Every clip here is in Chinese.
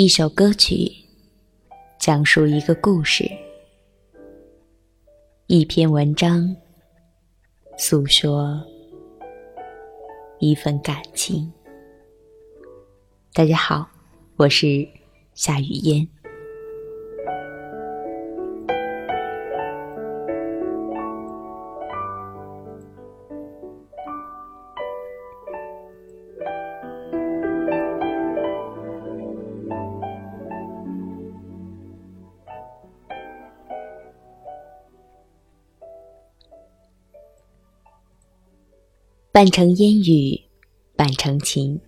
一首歌曲，讲述一个故事；一篇文章，诉说一份感情。大家好，我是夏雨嫣。半城烟雨，半城情。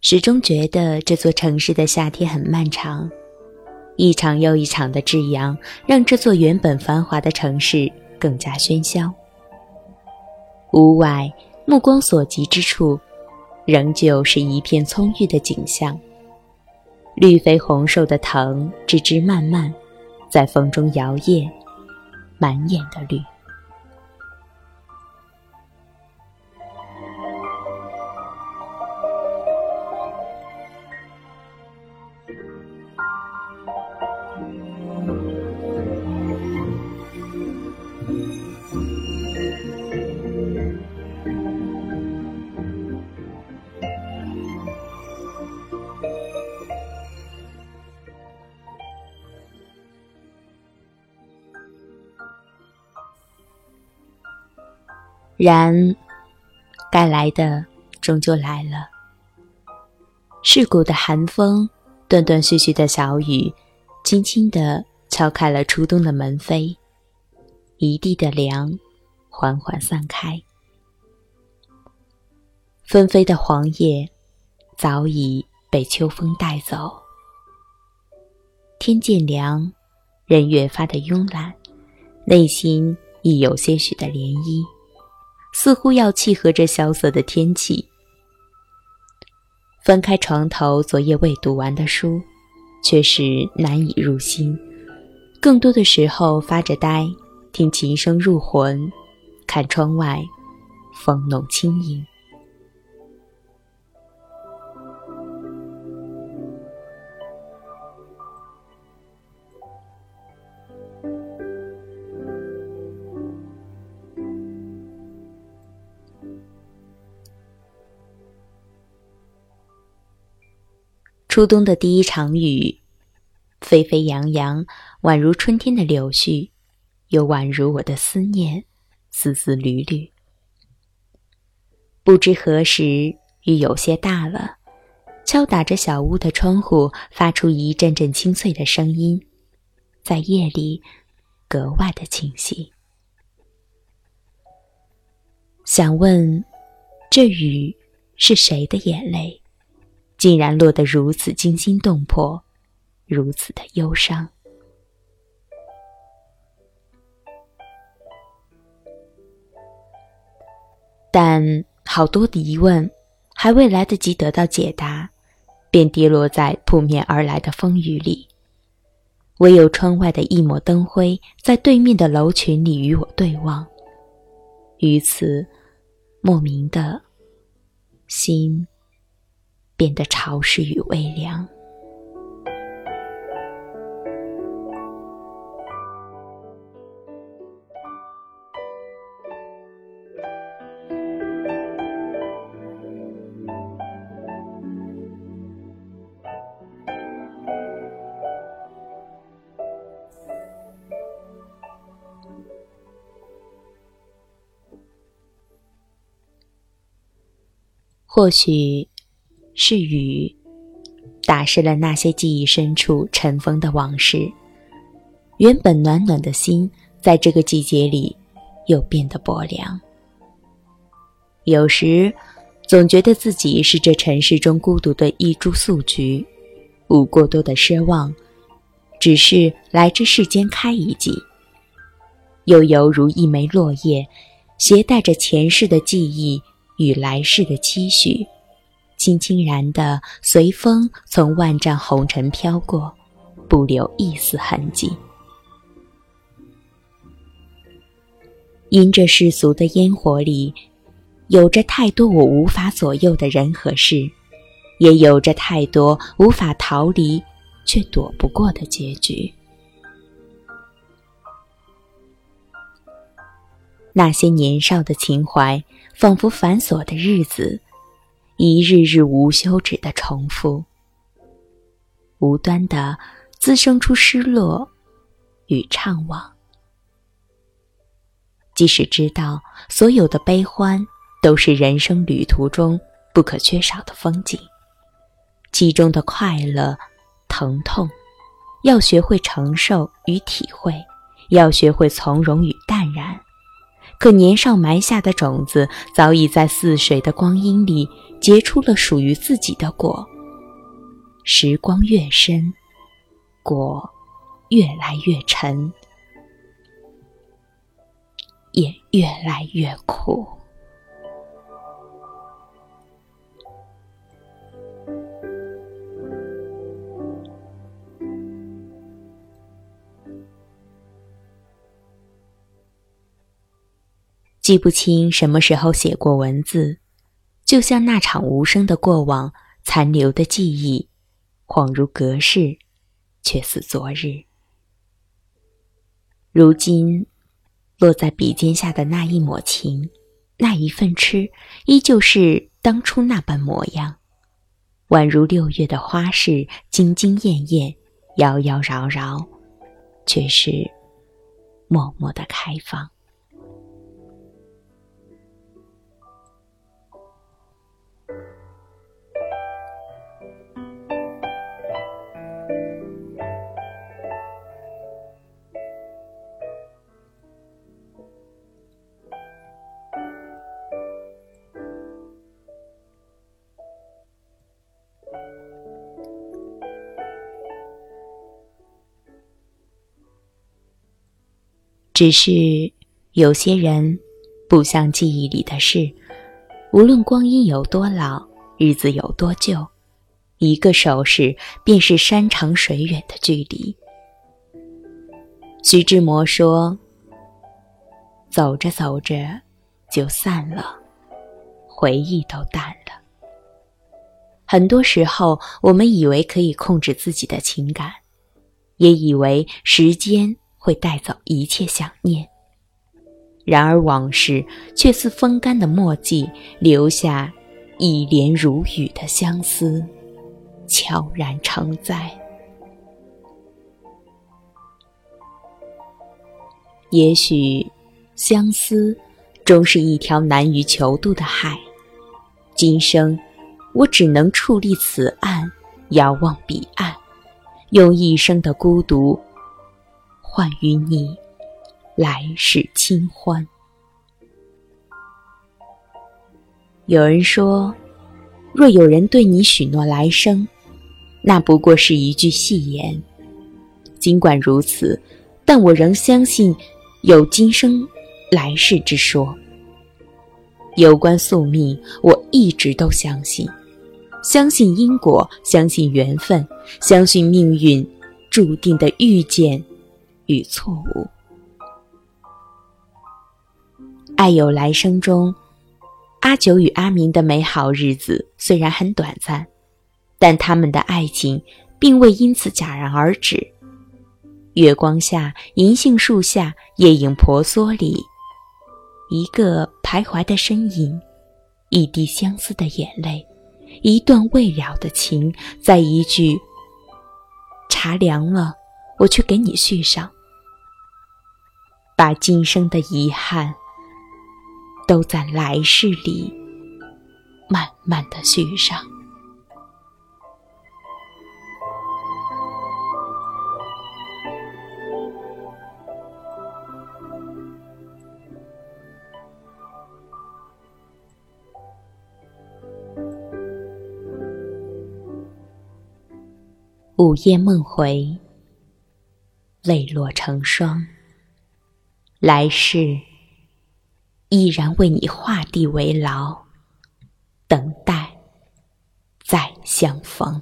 始终觉得这座城市的夏天很漫长，一场又一场的至阳，让这座原本繁华的城市更加喧嚣。屋外，目光所及之处，仍旧是一片葱郁的景象。绿肥红瘦的藤枝枝蔓蔓，在风中摇曳，满眼的绿。然，该来的终究来了。世故的寒风，断断续续的小雨，轻轻地敲开了初冬的门扉，一地的凉，缓缓散开。纷飞的黄叶，早已被秋风带走。天渐凉，人越发的慵懒，内心亦有些许的涟漪。似乎要契合这萧瑟的天气。翻开床头昨夜未读完的书，却是难以入心。更多的时候发着呆，听琴声入魂，看窗外，风弄轻盈。初冬的第一场雨，沸沸扬扬，宛如春天的柳絮，又宛如我的思念，丝丝缕缕。不知何时雨有些大了，敲打着小屋的窗户，发出一阵阵清脆的声音，在夜里格外的清晰。想问，这雨是谁的眼泪？竟然落得如此惊心动魄，如此的忧伤。但好多的疑问还未来得及得到解答，便跌落在扑面而来的风雨里。唯有窗外的一抹灯辉，在对面的楼群里与我对望。于此，莫名的心。变得潮湿与微凉。或许。是雨，打湿了那些记忆深处尘封的往事。原本暖暖的心，在这个季节里，又变得薄凉。有时，总觉得自己是这尘世中孤独的一株素菊，无过多的奢望，只是来这世间开一季。又犹如一枚落叶，携带着前世的记忆与来世的期许。轻轻然的随风从万丈红尘飘过，不留一丝痕迹。因这世俗的烟火里，有着太多我无法左右的人和事，也有着太多无法逃离却躲不过的结局。那些年少的情怀，仿佛繁琐的日子，一日日无休止的重复，无端的滋生出失落与怅惘。即使知道所有的悲欢都是人生旅途中不可缺少的风景，其中的快乐、疼痛，要学会承受与体会，要学会从容与淡然。可年少埋下的种子，早已在似水的光阴里结出了属于自己的果。时光越深，果越来越沉，也越来越苦。记不清什么时候写过文字，就像那场无声的过往残留的记忆，恍如隔世，却似昨日。如今，落在笔尖下的那一抹情，那一份痴，依旧是当初那般模样，宛如六月的花市，惊惊艳艳，妖妖娆娆，却是默默的开放。只是有些人，不像记忆里的事，无论光阴有多老，日子有多旧，一个手势便是山长水远的距离。徐志摩说：“走着走着，就散了，回忆都淡了。”很多时候，我们以为可以控制自己的情感，也以为时间。会带走一切想念，然而往事却似风干的墨迹，留下一帘如雨的相思，悄然承载。也许，相思终是一条难于求渡的海，今生我只能矗立此岸，遥望彼岸，用一生的孤独。换与你来世清欢。有人说，若有人对你许诺来生，那不过是一句戏言。尽管如此，但我仍相信有今生来世之说。有关宿命，我一直都相信，相信因果，相信缘分，相信命运注定的遇见。与错误，爱有来生中，阿九与阿明的美好日子虽然很短暂，但他们的爱情并未因此戛然而止。月光下，银杏树下，夜影婆娑里，一个徘徊的身影，一滴相思的眼泪，一段未了的情，在一句“茶凉了，我去给你续上”。把今生的遗憾，都在来世里慢慢的续上。午夜梦回，泪落成霜。来世，依然为你画地为牢，等待再相逢。